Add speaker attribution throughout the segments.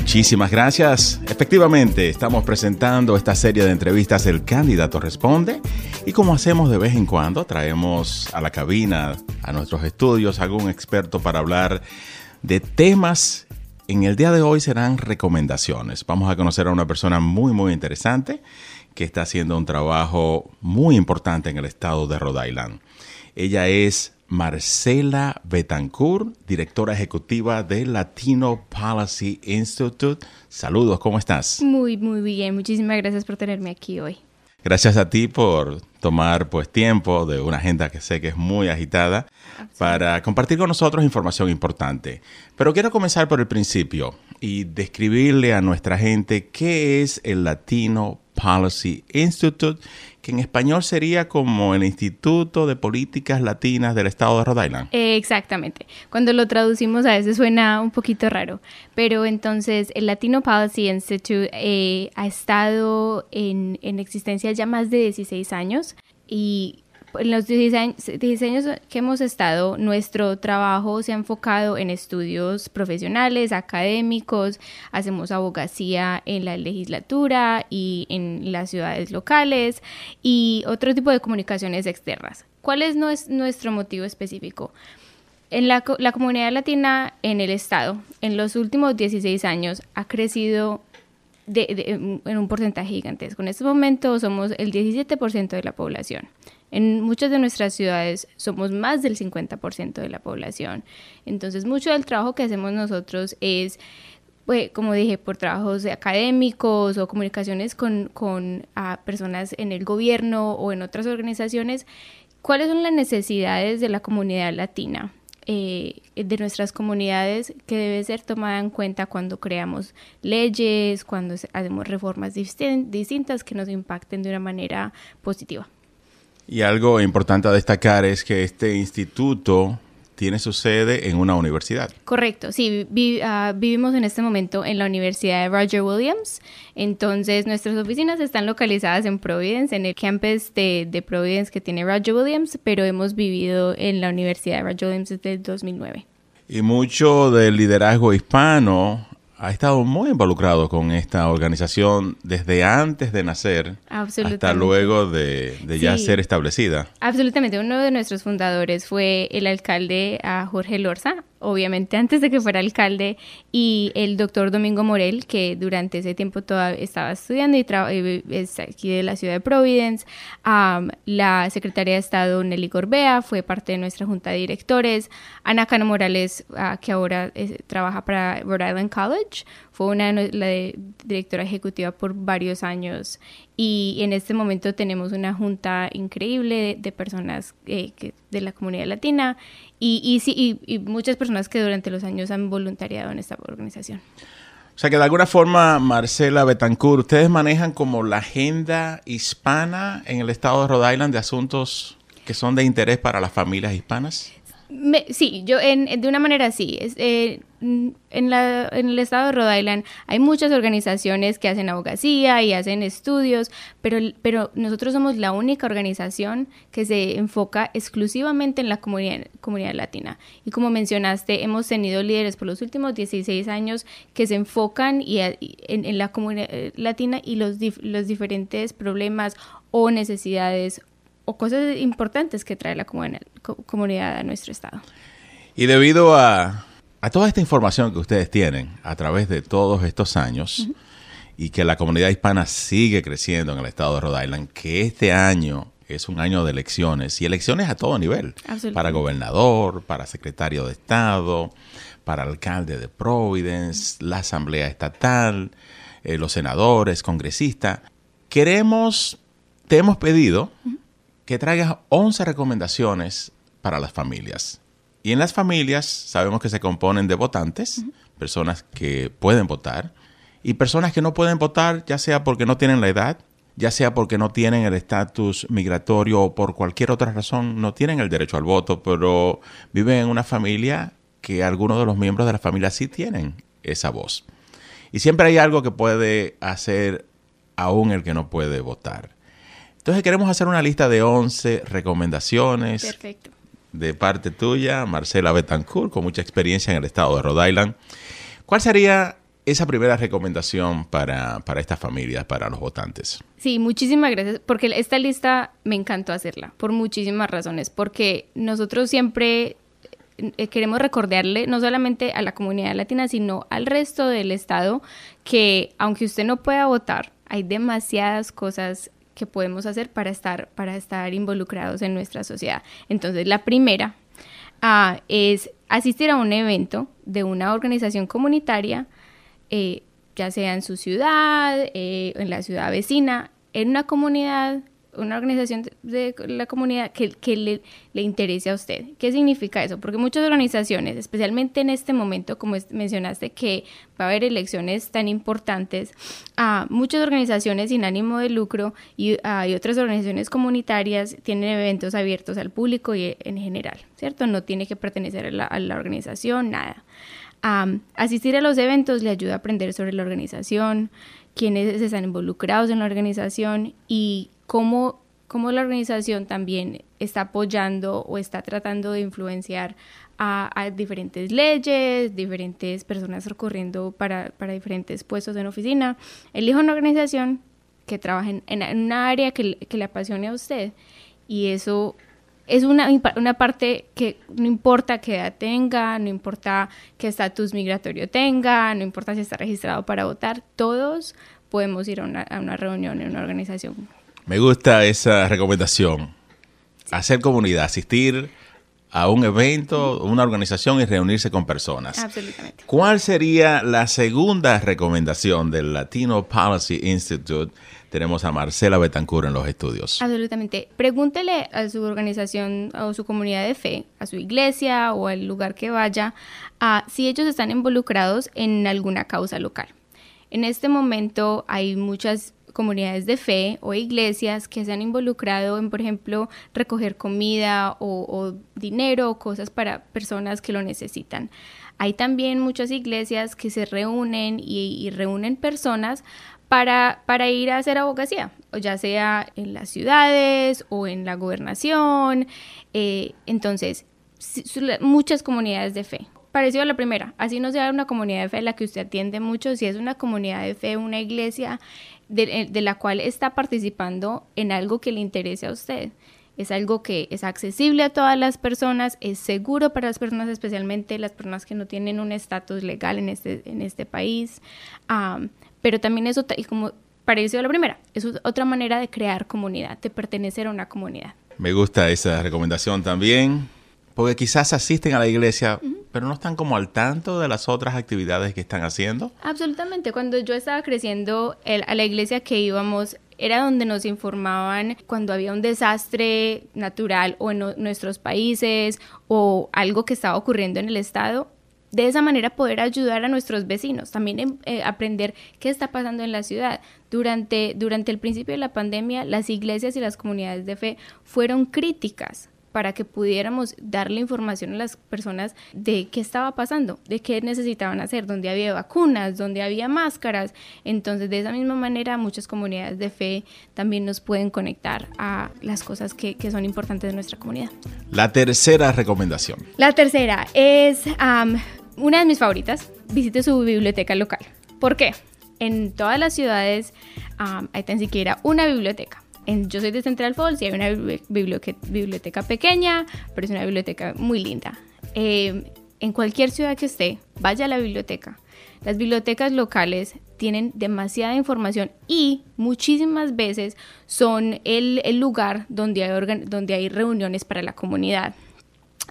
Speaker 1: Muchísimas gracias. Efectivamente, estamos presentando esta serie de entrevistas El Candidato Responde y como hacemos de vez en cuando, traemos a la cabina, a nuestros estudios, algún experto para hablar de temas. En el día de hoy serán recomendaciones. Vamos a conocer a una persona muy, muy interesante que está haciendo un trabajo muy importante en el estado de Rhode Island. Ella es Marcela Betancourt, directora ejecutiva de Latino Policy Institute. Saludos, ¿cómo estás?
Speaker 2: Muy, muy bien. Muchísimas gracias por tenerme aquí hoy.
Speaker 1: Gracias a ti por tomar pues tiempo de una agenda que sé que es muy agitada para compartir con nosotros información importante. Pero quiero comenzar por el principio y describirle a nuestra gente qué es el Latino Policy Institute que en español sería como el Instituto de Políticas Latinas del Estado de Rhode Island.
Speaker 2: exactamente. Cuando lo traducimos a veces suena un poquito raro, pero entonces el Latino Policy Institute eh, ha estado en, en existencia ya más de 16 años y en los 16 años que hemos estado, nuestro trabajo se ha enfocado en estudios profesionales, académicos, hacemos abogacía en la legislatura y en las ciudades locales y otro tipo de comunicaciones externas. ¿Cuál es nuestro motivo específico? En la, comunidad latina en el Estado, en los últimos 16 años, ha crecido en un porcentaje gigantesco. En este momento somos el 17% de la población. En muchas de nuestras ciudades somos más del 50% de la población. Entonces, mucho del trabajo que hacemos nosotros es, pues, como dije, por trabajos académicos o comunicaciones con, con personas en el gobierno o en otras organizaciones. ¿Cuáles son las necesidades de la comunidad latina? Eh, de nuestras comunidades que debe ser tomada en cuenta cuando creamos leyes, cuando hacemos reformas distintas que nos impacten de una manera positiva.
Speaker 1: Y algo importante a destacar es que este instituto tiene su sede en una universidad.
Speaker 2: Correcto, sí, ah, vivimos en este momento en la Universidad de Roger Williams, entonces nuestras oficinas están localizadas en Providence, en el campus de, de Providence que tiene Roger Williams, pero hemos vivido en la Universidad de Roger Williams desde el 2009.
Speaker 1: Y mucho del liderazgo hispano ha estado muy involucrado con esta organización desde antes de nacer hasta luego de, ya ser establecida.
Speaker 2: Absolutamente. Uno de nuestros fundadores fue el alcalde Jorge Lorza, obviamente antes de que fuera alcalde, y el doctor Domingo Morel, que durante ese tiempo estaba estudiando y es aquí de la ciudad de Providence. la secretaria de Estado Nelly Gorbea fue parte de nuestra junta de directores. Ana Cano Morales, ah, que ahora trabaja para Rhode Island College, fue una la directora ejecutiva por varios años. Y en este momento tenemos una junta increíble de, personas eh, de la comunidad latina. Y, y, y, muchas personas que durante los años han voluntariado en esta organización.
Speaker 1: O sea que de alguna forma, Marcela Betancourt, ustedes manejan como la agenda hispana en el estado de Rhode Island de asuntos que son de interés para las familias hispanas
Speaker 2: sí, yo en, de una manera sí. Es, eh, en, la, en el estado de Rhode Island hay muchas organizaciones que hacen abogacía y hacen estudios, pero, pero nosotros somos la única organización que se enfoca exclusivamente en la comunidad, latina. Y como mencionaste, hemos tenido líderes por los últimos 16 años que se enfocan en, la comunidad latina y los, los diferentes problemas o necesidades o cosas importantes que trae la comunidad a nuestro estado.
Speaker 1: Y debido a, toda esta información que ustedes tienen a través de todos estos años y que la comunidad hispana sigue creciendo en el estado de Rhode Island, que este año es un año de elecciones y elecciones a todo nivel, para gobernador, para secretario de Estado, para alcalde de Providence, la Asamblea Estatal, eh, los senadores, congresistas. Queremos, te hemos pedido que traigas 11 recomendaciones para las familias. Y en las familias sabemos que se componen de votantes, personas que pueden votar, y personas que no pueden votar, ya sea porque no tienen la edad, ya sea porque no tienen el estatus migratorio o por cualquier otra razón, no tienen el derecho al voto, pero viven en una familia que algunos de los miembros de la familia sí tienen esa voz. Y siempre hay algo que puede hacer aún el que no puede votar. Entonces queremos hacer una lista de 11 recomendaciones. De parte tuya, Marcela Betancourt, con mucha experiencia en el estado de Rhode Island. ¿Cuál sería esa primera recomendación para, para estas familias, para los votantes.
Speaker 2: Sí, muchísimas gracias, porque esta lista me encantó hacerla, por muchísimas razones, porque nosotros siempre eh, queremos recordarle no solamente a la comunidad latina, sino al resto del Estado que aunque usted no pueda votar, hay demasiadas cosas que podemos hacer para estar, para estar involucrados en nuestra sociedad. Entonces, la primera ah, es asistir a un evento de una organización comunitaria, eh, ya sea en su ciudad, eh, en la ciudad vecina, en una comunidad una organización de, la comunidad que, que le, le, interese a usted. ¿Qué significa eso? Porque muchas organizaciones, especialmente en este momento, como mencionaste, que va a haber elecciones tan importantes, a muchas organizaciones sin ánimo de lucro y, hay otras organizaciones comunitarias tienen eventos abiertos al público y en general, ¿cierto? No tiene que pertenecer a la, a la organización, nada. asistir a los eventos le ayuda a aprender sobre la organización, quiénes están involucrados en la organización y cómo, cómo la organización también está apoyando o está tratando de influenciar a, diferentes leyes, diferentes personas recorriendo para, para, diferentes puestos en oficina. Elija una organización que trabaje en, en una área que, que, le apasione a usted y eso es una, una parte que no importa qué edad tenga, no importa qué estatus migratorio tenga, no importa si está registrado para votar, todos podemos ir a una, a una reunión en una organización
Speaker 1: me gusta esa recomendación. Hacer comunidad, asistir a un evento, una organización y reunirse con personas.
Speaker 2: Absolutamente.
Speaker 1: ¿Cuál sería la segunda recomendación del Latino Policy Institute? Tenemos a Marcela Betancourt en los estudios.
Speaker 2: Absolutamente. Pregúntele a su organización o su comunidad de fe, a su iglesia o al lugar que vaya, a si ellos están involucrados en alguna causa local. En este momento hay muchas comunidades de fe o iglesias que se han involucrado en, por ejemplo, recoger comida o, dinero o cosas para personas que lo necesitan. Hay también muchas iglesias que se reúnen y, reúnen personas para, para, ir a hacer abogacía, ya sea en las ciudades o en la gobernación. Eh, entonces, muchas comunidades de fe parecido a la primera, así no sea una comunidad de fe la que usted atiende mucho, si es una comunidad de fe, una iglesia de, de, la cual está participando en algo que le interese a usted. Es algo que es accesible a todas las personas, es seguro para las personas, especialmente las personas que no tienen un estatus legal en este, en este país. pero también eso, y como parecido a la primera, es otra manera de crear comunidad, de pertenecer a una comunidad.
Speaker 1: Me gusta esa recomendación también, porque quizás asisten a la iglesia pero no están como al tanto de las otras actividades que están haciendo.
Speaker 2: Absolutamente. Cuando yo estaba creciendo, a la iglesia que íbamos era donde nos informaban cuando había un desastre natural o en nuestros países o algo que estaba ocurriendo en el estado. De esa manera poder ayudar a nuestros vecinos, también em, eh, aprender qué está pasando en la ciudad. Durante, durante el principio de la pandemia, las iglesias y las comunidades de fe fueron críticas para que pudiéramos darle información a las personas de qué estaba pasando, de qué necesitaban hacer, donde había vacunas, donde había máscaras. Entonces, de esa misma manera, muchas comunidades de fe también nos pueden conectar a las cosas que, son importantes de nuestra comunidad.
Speaker 1: La tercera recomendación.
Speaker 2: La tercera es una de mis favoritas, visite su biblioteca local. ¿Por qué? En todas las ciudades hay tan siquiera una biblioteca yo soy de Central Falls y hay una biblioteca, pequeña, pero es una biblioteca muy linda. Em, en cualquier ciudad que esté, vaya a la biblioteca. Las bibliotecas locales tienen demasiada información y muchísimas veces son el, lugar donde hay, donde hay reuniones para la comunidad.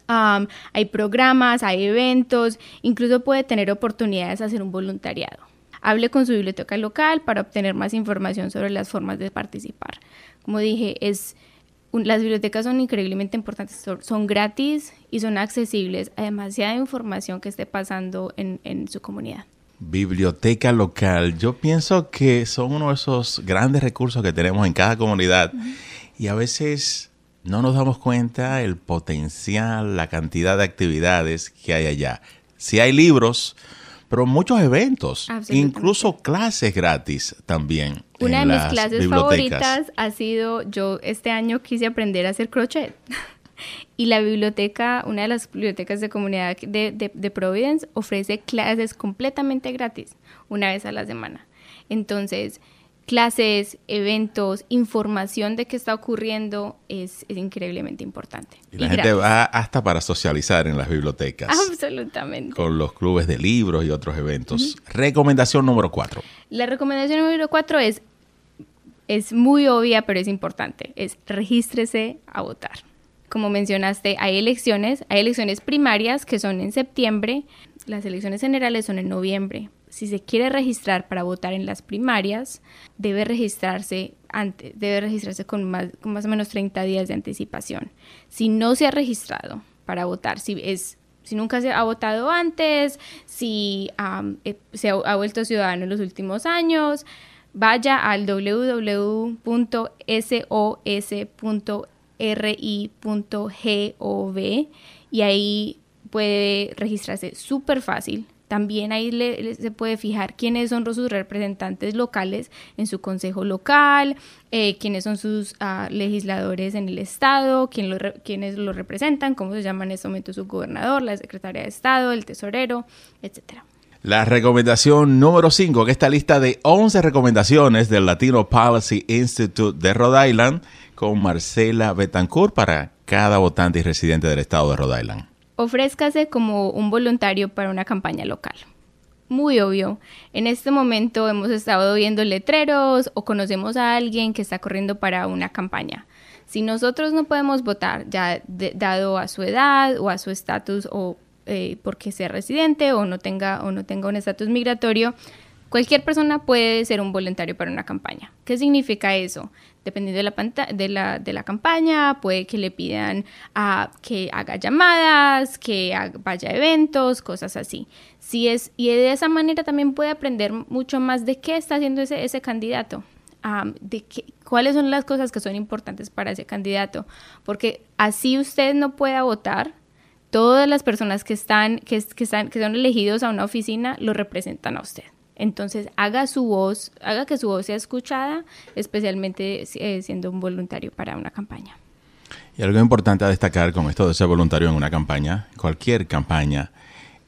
Speaker 2: hay programas, hay eventos, incluso puede tener oportunidades de hacer un voluntariado. Hable con su biblioteca local para obtener más información sobre las formas de participar. Como dije, es las bibliotecas son increíblemente importantes, son, gratis y son accesibles a demasiada información que esté pasando en, su comunidad.
Speaker 1: Biblioteca local, yo pienso que son uno de esos grandes recursos que tenemos en cada comunidad y a veces no nos damos cuenta el potencial, la cantidad de actividades que hay allá. Si hay libros, pero muchos eventos, incluso clases gratis también.
Speaker 2: Una de mis clases favoritas ha sido, yo este año quise aprender a hacer crochet. Y la biblioteca, una de las bibliotecas de comunidad de, de, de Providence, ofrece clases completamente gratis, una vez a la semana. Entonces, clases, eventos, información de qué está ocurriendo es, es increíblemente importante.
Speaker 1: Y la gente va hasta para socializar en las bibliotecas.
Speaker 2: Absolutamente.
Speaker 1: Con los clubes de libros y otros eventos. Recomendación número cuatro.
Speaker 2: La recomendación número cuatro es, es muy obvia, pero es importante. Es regístrese a votar. Como mencionaste, hay elecciones, hay elecciones primarias que son en septiembre, las elecciones generales son en noviembre si se quiere registrar para votar en las primarias, debe registrarse antes, debe registrarse con más, más o menos 30 días de anticipación. Si no se ha registrado para votar, si es si nunca se ha votado antes, si eh, se ha, vuelto ciudadano en los últimos años, vaya al www.sos.ri.gov y ahí puede registrarse súper fácil también ahí se puede fijar quiénes son sus representantes locales en su consejo local, eh, quiénes son sus ah, legisladores en el estado, quién lo quiénes lo representan, cómo se llama en este momento su gobernador, la secretaria de estado, el tesorero, etcétera.
Speaker 1: La recomendación número 5, que esta lista de 11 recomendaciones del Latino Policy Institute de Rhode Island con Marcela Betancourt para cada votante y residente del estado de Rhode Island
Speaker 2: ofrézcase como un voluntario para una campaña local. Muy obvio, en este momento hemos estado viendo letreros o conocemos a alguien que está corriendo para una campaña. Si nosotros no podemos votar, ya dado a su edad o a su estatus o eh, porque sea residente o no tenga, o no tenga un estatus migratorio, Cualquier persona puede ser un voluntario para una campaña. ¿Qué significa eso? Dependiendo de la, de de la campaña, puede que le pidan que haga llamadas, que vaya a eventos, cosas así. Y de esa manera también puede aprender mucho más de qué está haciendo ese, ese candidato. de qué, cuáles son las cosas que son importantes para ese candidato. Porque así usted no pueda votar, todas las personas que están, que, que, están, que son elegidos a una oficina lo representan a usted. Entonces, haga su voz, haga que su voz sea escuchada, especialmente eh, siendo un voluntario para una campaña.
Speaker 1: Y algo importante a destacar con esto de ser voluntario en una campaña, cualquier campaña,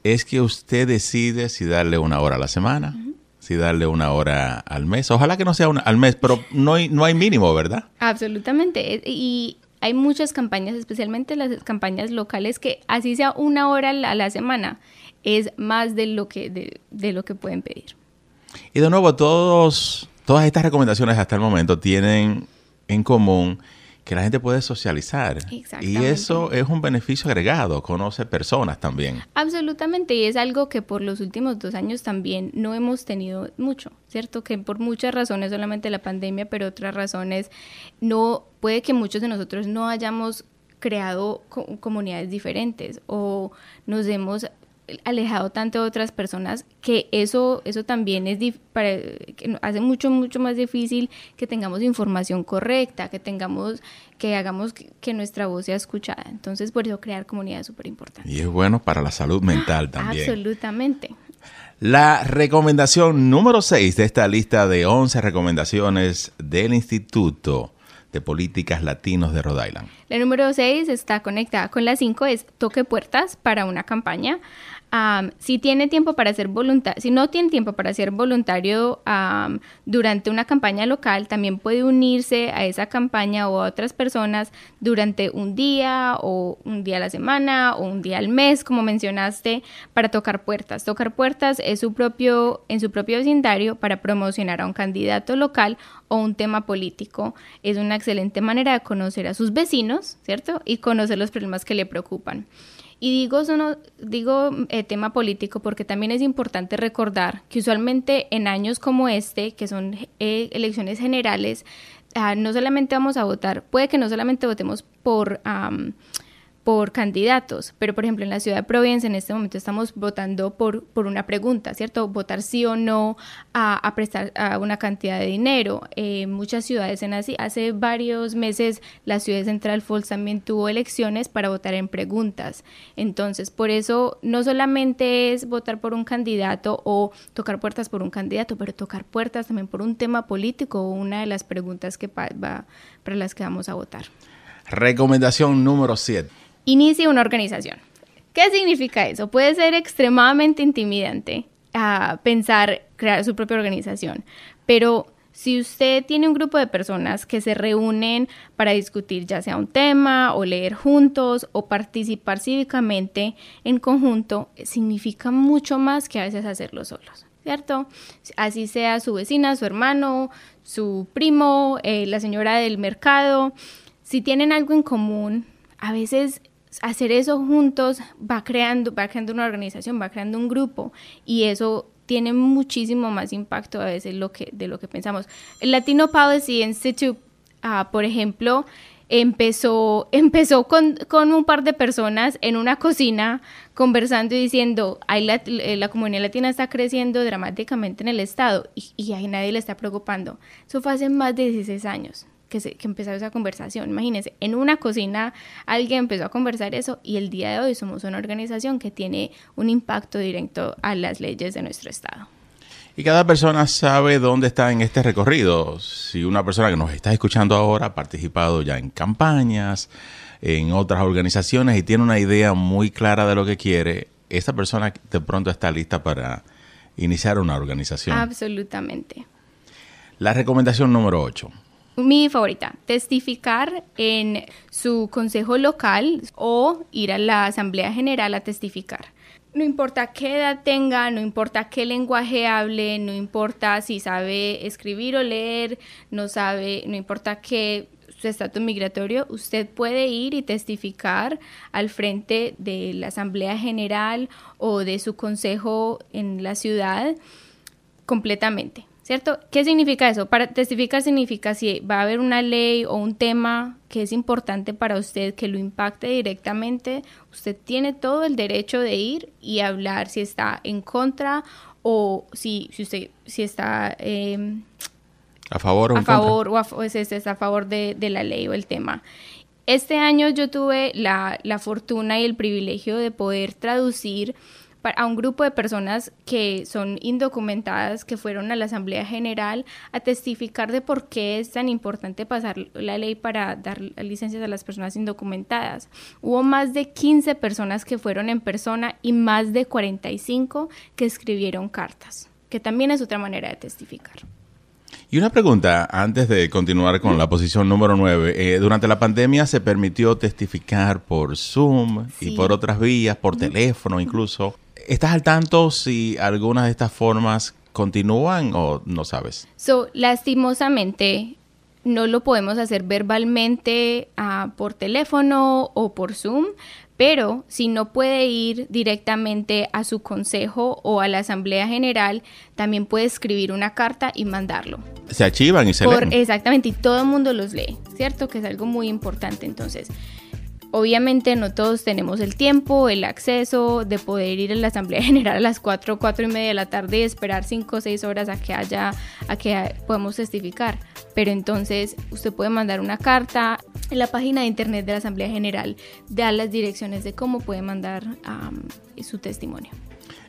Speaker 1: es que usted decide si darle una hora a la semana, si darle una hora al mes. Ojalá que no sea una al mes, pero no hay, no hay mínimo, ¿verdad?
Speaker 2: Absolutamente. Y hay muchas campañas, especialmente las campañas locales, que así sea una hora a la semana, es más de lo que, de lo que pueden pedir.
Speaker 1: Y de nuevo, todos, todas estas recomendaciones hasta el momento tienen en común que la gente puede socializar. Y eso es un beneficio agregado, conoce personas también.
Speaker 2: Absolutamente, y es algo que por los últimos dos años también no hemos tenido mucho, ¿cierto? Que por muchas razones, solamente la pandemia, pero otras razones, no puede que muchos de nosotros no hayamos creado comunidades diferentes o nos hemos alejado tanto de otras personas que eso, eso también es para, que hace mucho, mucho más difícil que tengamos información correcta, que tengamos, que hagamos que, nuestra voz sea escuchada. Entonces, por eso crear comunidad es súper importante.
Speaker 1: Y es bueno para la salud mental también.
Speaker 2: Absolutamente.
Speaker 1: La recomendación número 6 de esta lista de 11 recomendaciones del Instituto de Políticas Latinos de Rhode Island.
Speaker 2: La número 6 está conectada con la 5, es toque puertas para una campaña si tiene tiempo para ser voluntario, si no tiene tiempo para ser voluntario durante una campaña local, también puede unirse a esa campaña o a otras personas durante un día o un día a la semana o un día al mes, como mencionaste, para tocar puertas. Tocar puertas es su propio, en su propio vecindario para promocionar a un candidato local o un tema político. Es una excelente manera de conocer a sus vecinos, ¿cierto? Y conocer los problemas que le preocupan. Y digo, digo eh, tema político porque también es importante recordar que usualmente en años como este, que son eh, elecciones generales, ah, no solamente vamos a votar, puede que no solamente votemos por por candidatos, pero por ejemplo en la ciudad de Providencia en este momento estamos votando por, por una pregunta, ¿cierto? Votar sí o no a, prestar a una cantidad de dinero. Eh, muchas ciudades en así, hace varios meses la ciudad de Central Falls también tuvo elecciones para votar en preguntas. Entonces, por eso no solamente es votar por un candidato o tocar puertas por un candidato, pero tocar puertas también por un tema político o una de las preguntas que para las que vamos a votar.
Speaker 1: Recomendación número 7.
Speaker 2: Inicie una organización. ¿Qué significa eso? Puede ser extremadamente intimidante a pensar crear su propia organización, pero si usted tiene un grupo de personas que se reúnen para discutir ya sea un tema o leer juntos o participar cívicamente en conjunto, significa mucho más que a veces hacerlo solos. ¿Cierto? Así sea su vecina, su hermano, su primo, eh, la señora del mercado. Si tienen algo en común, a veces hacer eso juntos va creando, va creando una organización, va creando un grupo y eso tiene muchísimo más impacto a veces lo que, de lo que pensamos. El Latino Policy Institute, uh, por ejemplo, empezó, empezó con, con, un par de personas en una cocina conversando y diciendo, la, eh, la, comunidad latina está creciendo dramáticamente en el Estado y, y a nadie le está preocupando. Eso fue hace más de 16 años que, se, que empezó esa conversación. Imagínense, en una cocina alguien empezó a conversar eso y el día de hoy somos una organización que tiene un impacto directo a las leyes de nuestro Estado.
Speaker 1: Y cada persona sabe dónde está en este recorrido. Si una persona que nos está escuchando ahora ha participado ya en campañas, en otras organizaciones y tiene una idea muy clara de lo que quiere, esta persona de pronto está lista para iniciar una organización.
Speaker 2: Absolutamente.
Speaker 1: La recomendación número 8
Speaker 2: mi favorita, testificar en su consejo local o ir a la Asamblea General a testificar. No importa qué edad tenga, no importa qué lenguaje hable, no importa si sabe escribir o leer, no sabe, no importa qué su estatus migratorio, usted puede ir y testificar al frente de la Asamblea General o de su consejo en la ciudad completamente. ¿Cierto? ¿Qué significa eso? Para testificar significa si va a haber una ley o un tema que es importante para usted, que lo impacte directamente, usted tiene todo el derecho de ir y hablar si está en contra o si, si usted si está
Speaker 1: em, a favor o
Speaker 2: a favor o, a, está a favor de, de, la ley o el tema. Este año yo tuve la, la fortuna y el privilegio de poder traducir a un grupo de personas que son indocumentadas, que fueron a la Asamblea General a testificar de por qué es tan importante pasar la ley para dar licencias a las personas indocumentadas. Hubo más de 15 personas que fueron en persona y más de 45 que escribieron cartas, que también es otra manera de testificar.
Speaker 1: Y una pregunta, antes de continuar con la posición número 9. Eh, durante la pandemia se permitió testificar por Zoom y por otras vías, por teléfono incluso. ¿Estás al tanto si algunas de estas formas continúan o no sabes?
Speaker 2: So, lastimosamente, no lo podemos hacer verbalmente uh, por teléfono o por Zoom, pero si no puede ir directamente a su consejo o a la asamblea general, también puede escribir una carta y mandarlo.
Speaker 1: Se archivan y se leen.
Speaker 2: Exactamente, y todo el mundo los lee, ¿cierto? Que es algo muy importante. Entonces, Obviamente no todos tenemos el tiempo, el acceso de poder ir a la Asamblea General a las 4, 4 y media de la tarde y esperar 5 o 6 horas a que haya, a que podamos testificar. Pero entonces usted puede mandar una carta en la página de internet de la Asamblea General, da las direcciones de cómo puede mandar su testimonio.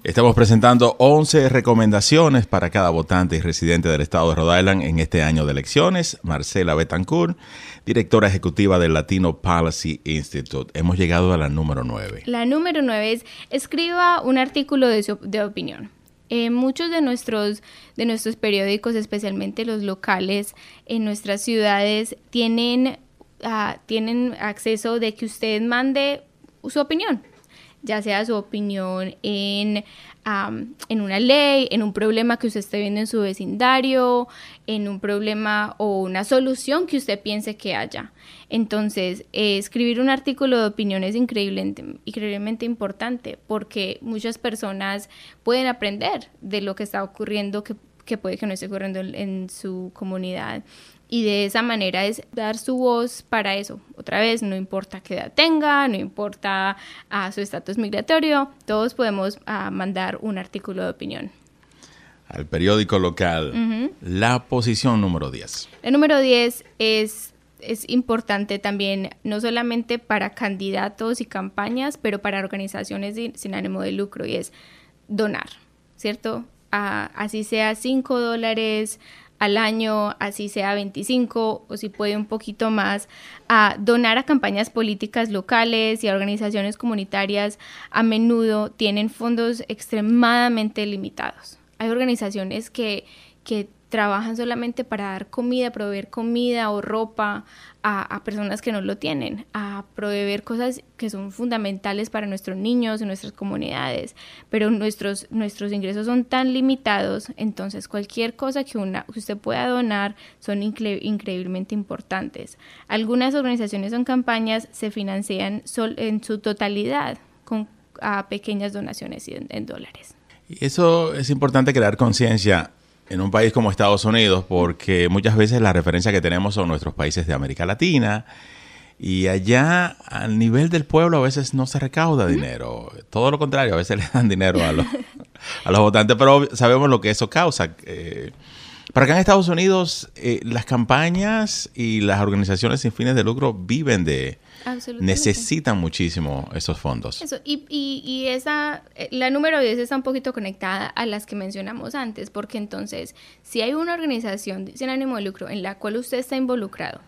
Speaker 1: Estamos presentando 11 recomendaciones para cada votante y residente del estado de Rhode Island en este año de elecciones. Marcela Betancourt, directora ejecutiva del Latino Policy Institute. Hemos llegado a la número 9.
Speaker 2: La número 9 es escriba un artículo de, de opinión. Eh, muchos de nuestros, de nuestros periódicos, especialmente los locales en nuestras ciudades, tienen, uh, tienen acceso de que usted mande su opinión ya sea su opinión en, en una ley, en un problema que usted esté viendo en su vecindario, en un problema o una solución que usted piense que haya. Entonces, eh, escribir un artículo de opinión es increíblemente, increíblemente importante porque muchas personas pueden aprender de lo que está ocurriendo que, que puede que no esté ocurriendo en su comunidad y de esa manera es dar su voz para eso. Otra vez, no importa qué edad tenga, no importa a ah, su estatus migratorio, todos podemos ah, mandar un artículo de opinión.
Speaker 1: Al periódico local, la posición número 10.
Speaker 2: El número 10 es, es importante también, no solamente para candidatos y campañas, pero para organizaciones sin ánimo de lucro, y es donar, ¿cierto? Ah, así sea 5 dólares, al año, así sea 25 o si puede un poquito más, a donar a campañas políticas locales y a organizaciones comunitarias, a menudo tienen fondos extremadamente limitados. Hay organizaciones que, que trabajan solamente para dar comida, proveer comida o ropa a, personas que no lo tienen, a proveer cosas que son fundamentales para nuestros niños y nuestras comunidades, pero nuestros, nuestros ingresos son tan limitados, entonces cualquier cosa que, una, usted pueda donar son increíblemente importantes. Algunas organizaciones o campañas se financian en su totalidad con pequeñas donaciones en, en dólares.
Speaker 1: Eso es importante crear conciencia en un país como Estados Unidos, porque muchas veces la referencia que tenemos son nuestros países de América Latina. Y allá, al nivel del pueblo, a veces no se recauda dinero. Todo lo contrario, a veces le dan dinero a los, a los votantes, pero sabemos lo que eso causa. Eh, para acá en Estados Unidos, eh, las campañas y las organizaciones sin fines de lucro viven de, necesitan muchísimo esos fondos.
Speaker 2: Eso, y, y, esa, eh, la número 10 está un poquito conectada a las que mencionamos antes, porque entonces, si hay una organización sin ánimo de lucro en la cual usted está involucrado,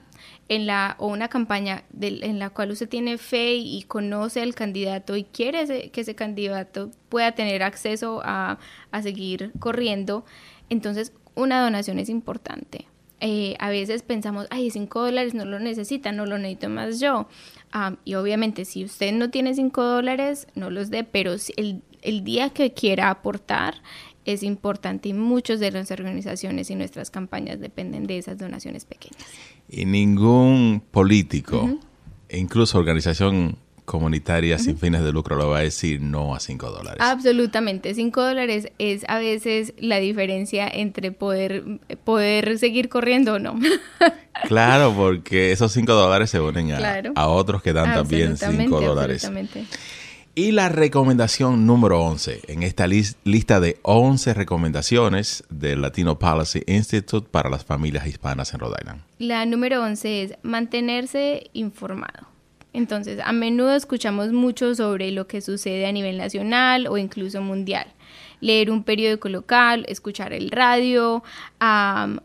Speaker 2: en la, o una campaña en la cual usted tiene fe y conoce al candidato y quiere que ese candidato pueda tener acceso a, a seguir corriendo, entonces una donación es importante. Eh, a veces pensamos, ay, 5 dólares no lo necesita, no lo necesito más yo. Ah, y obviamente si usted no tiene 5 dólares, no los dé, pero el, el día que quiera aportar es importante y muchas de las organizaciones y nuestras campañas dependen de esas donaciones pequeñas.
Speaker 1: Y ningún político, incluso organización comunitaria sin fines de lucro lo va a decir no a 5 dólares.
Speaker 2: Absolutamente. 5 dólares es a veces la diferencia entre poder, poder seguir corriendo o no.
Speaker 1: claro, porque esos 5 dólares se unen a, otros que dan también 5 dólares. Y la recomendación número 11 en esta lista de 11 recomendaciones del Latino Policy Institute para las familias hispanas en Rhode Island.
Speaker 2: La número 11 es mantenerse informado. Entonces, a menudo escuchamos mucho sobre lo que sucede a nivel nacional o incluso mundial. Leer un periódico local, escuchar el radio,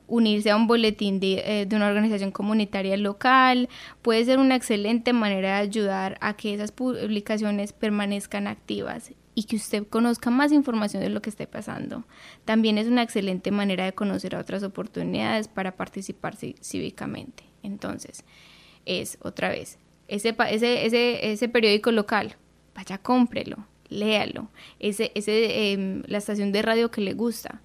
Speaker 2: unirse a un boletín de, eh, de, una organización comunitaria local, puede ser una excelente manera de ayudar a que esas publicaciones permanezcan activas y que usted conozca más información de lo que esté pasando. También es una excelente manera de conocer otras oportunidades para participar cívicamente. Entonces, es otra vez ese, ese, ese, ese periódico local, vaya, cómprelo, léalo. Ese, ese, em, la estación de radio que le gusta,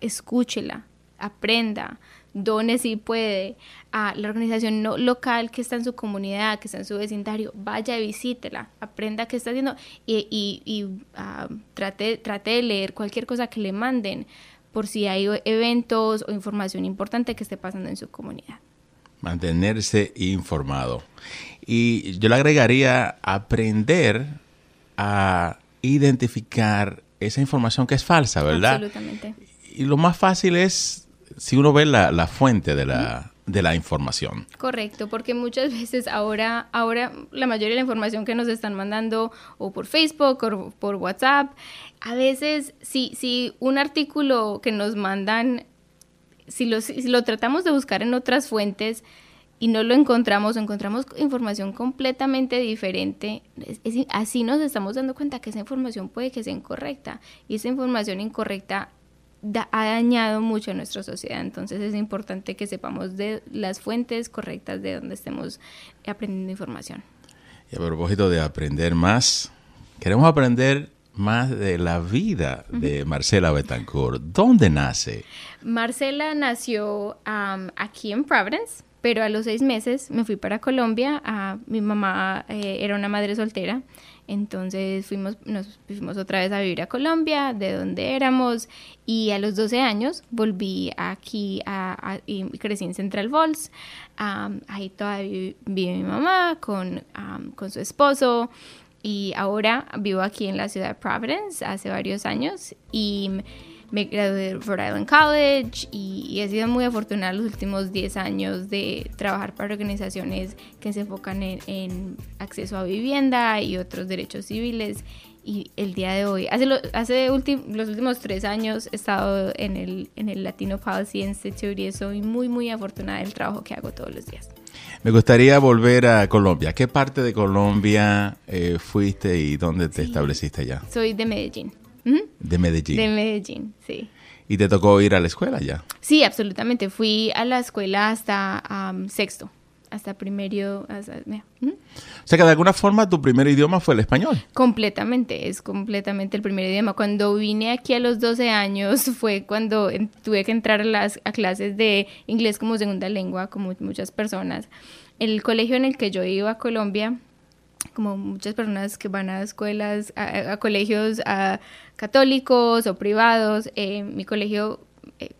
Speaker 2: escúchela, aprenda, done si puede. A la organización no, local que está en su comunidad, que está en su vecindario, vaya visítela, aprenda qué está haciendo y, y, y ah, trate, trate de leer cualquier cosa que le manden por si hay eventos o información importante que esté pasando en su comunidad.
Speaker 1: Mantenerse informado. Y yo le agregaría aprender a identificar esa información que es falsa, ¿verdad?
Speaker 2: Absolutamente.
Speaker 1: Y lo más fácil es si uno ve la, la fuente de la, de la información.
Speaker 2: Correcto, porque muchas veces ahora, ahora la mayoría de la información que nos están mandando o por Facebook o por WhatsApp, a veces si, si un artículo que nos mandan, si lo, si lo tratamos de buscar en otras fuentes, y no lo encontramos, encontramos información completamente diferente, así nos estamos dando cuenta que esa información puede que sea incorrecta y esa información incorrecta ha dañado mucho a nuestra sociedad, entonces es importante que sepamos de las fuentes correctas de donde estemos aprendiendo información.
Speaker 1: Y a propósito de aprender más, queremos aprender más de la vida de Marcela Betancourt. ¿Dónde nace?
Speaker 2: Marcela nació aquí en Providence pero a los seis meses me fui para Colombia. A, mi mamá eh, era una madre soltera, entonces fuimos, nos fuimos otra vez a vivir a Colombia, de donde éramos, y a los 12 años volví aquí a, y crecí en Central Falls. ahí todavía vive mi mamá con, con su esposo. Y ahora vivo aquí en la ciudad de Providence hace varios años y me gradué de Rhode Island College y, he sido muy afortunada los últimos 10 años de trabajar para organizaciones que se enfocan en, acceso a vivienda y otros derechos civiles y el día de hoy, hace, hace los últimos tres años he estado en el, en el Latino Policy Institute y soy muy, muy afortunada del trabajo que hago todos los días.
Speaker 1: Me gustaría volver a Colombia. ¿Qué parte de Colombia eh, fuiste y dónde te estableciste allá?
Speaker 2: Soy de Medellín.
Speaker 1: De Medellín.
Speaker 2: De Medellín, sí.
Speaker 1: ¿Y te tocó ir a la escuela ya?
Speaker 2: Sí, absolutamente. Fui a la escuela hasta sexto hasta primero.
Speaker 1: O sea que de alguna forma tu primer idioma fue el español.
Speaker 2: Completamente, es completamente el primer idioma. Cuando vine aquí a los 12 años fue cuando tuve que entrar a, las, a clases de inglés como segunda lengua, como muchas personas. El colegio en el que yo iba a Colombia, como muchas personas que van a escuelas, a, colegios católicos o privados, eh, mi colegio eh,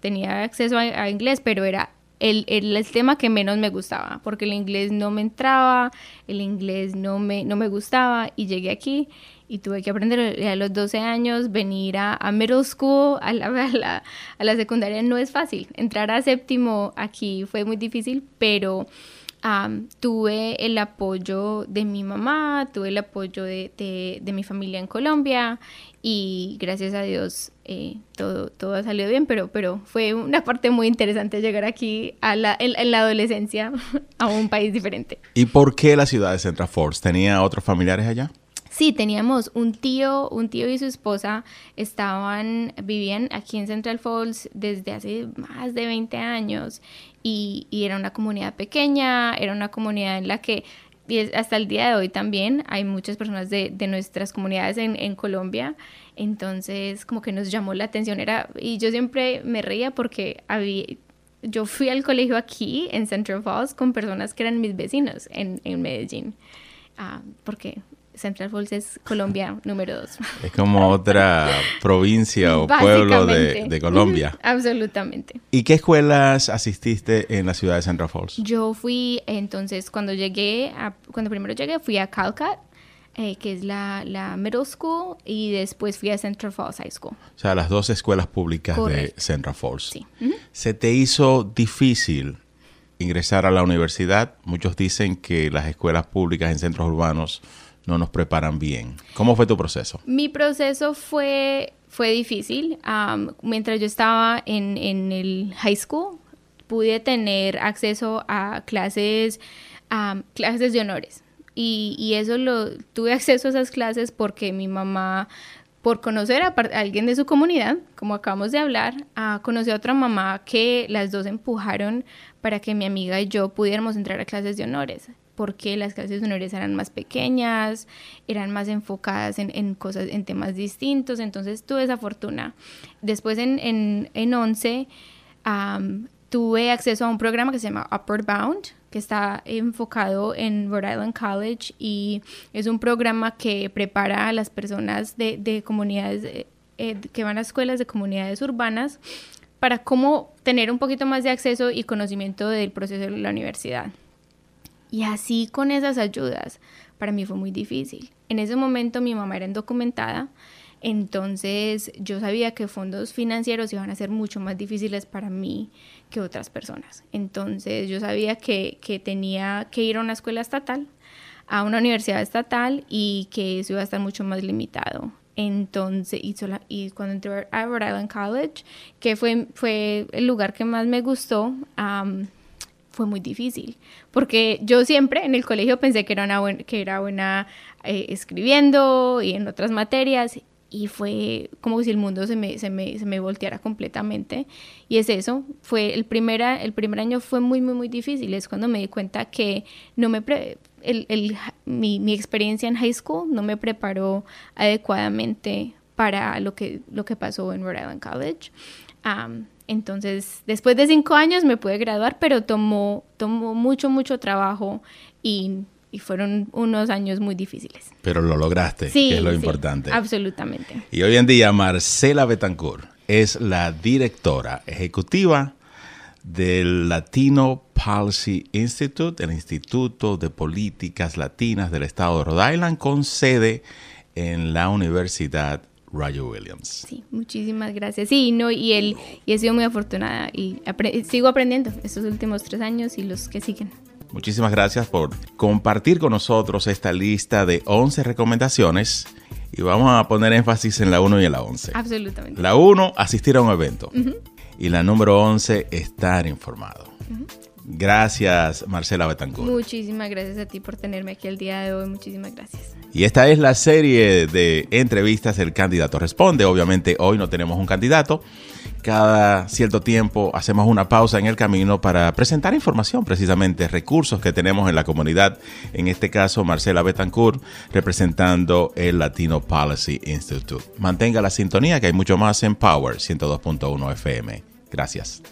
Speaker 2: tenía acceso a inglés, pero era el, el, tema que menos me gustaba, porque el inglés no me entraba, el inglés no me, no me gustaba y llegué aquí y tuve que aprender a los 12 años, venir a, a middle school, a la, a, la, a la secundaria no es fácil, entrar a séptimo aquí fue muy difícil, pero tuve el apoyo de mi mamá, tuve el apoyo de, mi familia en Colombia y gracias a Dios eh, todo, todo ha salido bien, pero, pero fue una parte muy interesante llegar aquí a la, en, la adolescencia a un país diferente.
Speaker 1: ¿Y por qué la ciudad de Central Falls? ¿Tenía otros familiares allá?
Speaker 2: Sí, teníamos un tío, un tío y su esposa estaban, vivían aquí en Central Falls desde hace más de 20 años y, era una comunidad pequeña, era una comunidad en la que hasta el día de hoy también hay muchas personas de, nuestras comunidades en, Colombia, entonces como que nos llamó la atención, era, y yo siempre me reía porque había, yo fui al colegio aquí en Central Falls con personas que eran mis vecinos en, Medellín, ah, porque Central Falls es Colombia número dos.
Speaker 1: Es como otra provincia o pueblo de, Colombia.
Speaker 2: Absolutamente.
Speaker 1: ¿Y qué escuelas asististe en la ciudad de Central Falls?
Speaker 2: Yo fui, entonces, cuando llegué, cuando primero llegué, fui a Calcat, eh, que es la, la, middle school, y después fui a Central Falls High School.
Speaker 1: O sea, las dos escuelas públicas de Central Falls. Sí. ¿Se te hizo difícil ingresar a la universidad? Muchos dicen que las escuelas públicas en centros urbanos no nos preparan bien. ¿Cómo fue tu proceso?
Speaker 2: Mi proceso fue, fue difícil. mientras yo estaba en, en, el high school, pude tener acceso a clases, clases de honores. Y, y, eso lo tuve acceso a esas clases porque mi mamá por conocer a, alguien de su comunidad, como acabamos de hablar, a conocer a otra mamá que las dos empujaron para que mi amiga y yo pudiéramos entrar a clases de honores porque las clases honores eran más pequeñas, eran más enfocadas en, cosas, en temas distintos, entonces tuve esa fortuna. Después en, en, en 11 tuve acceso a un programa que se llama Upward Bound, que está enfocado en Rhode Island College y es un programa que prepara a las personas de, de comunidades eh, que van a escuelas de comunidades urbanas para cómo tener un poquito más de acceso y conocimiento del proceso de la universidad. Y así con esas ayudas, para mí fue muy difícil. En ese momento mi mamá era indocumentada, entonces yo sabía que fondos financieros iban a ser mucho más difíciles para mí que otras personas. Entonces yo sabía que, que tenía que ir a una escuela estatal, a una universidad estatal y que eso iba a estar mucho más limitado. Entonces, y, y cuando entré a Rhode Island College, que fue, fue el lugar que más me gustó, fue muy difícil, porque yo siempre en el colegio pensé que era, una que era buena eh, escribiendo y en otras materias, y fue como si el mundo se me, se me, se me volteara completamente. Y es eso, fue el, primera, el primer año fue muy, muy, muy difícil, es cuando me di cuenta que no me el, el, mi, mi experiencia en high school no me preparó adecuadamente para lo que, lo que pasó en Rhode Island College. Entonces, después de cinco años me pude graduar, pero tomó, tomó mucho, mucho trabajo y, fueron unos años muy difíciles.
Speaker 1: Pero lo lograste, que es lo importante.
Speaker 2: Absolutamente.
Speaker 1: Y hoy en día Marcela Betancourt es la directora ejecutiva del Latino Policy Institute, el Instituto de Políticas Latinas del Estado de Rhode Island, con sede en la Universidad Roger Williams.
Speaker 2: Sí, muchísimas gracias. Sí, no, y él, y he sido muy afortunada y sigo aprendiendo estos últimos tres años y los que siguen.
Speaker 1: Muchísimas gracias por compartir con nosotros esta lista de 11 recomendaciones Y vamos a poner énfasis en la 1 y en la 11.
Speaker 2: Absolutamente.
Speaker 1: La 1, asistir a un evento. Y la número 11, estar informado. Gracias, Marcela Betancourt.
Speaker 2: Muchísimas gracias a ti por tenerme aquí el día de hoy. Muchísimas gracias.
Speaker 1: Y esta es la serie de entrevistas El Candidato Responde. Obviamente hoy no tenemos un candidato. Cada cierto tiempo hacemos una pausa en el camino para presentar información, precisamente recursos que tenemos en la comunidad. En este caso, Marcela Betancourt representando el Latino Policy Institute. Mantenga la sintonía que hay mucho más en Power 102.1 FM. Gracias.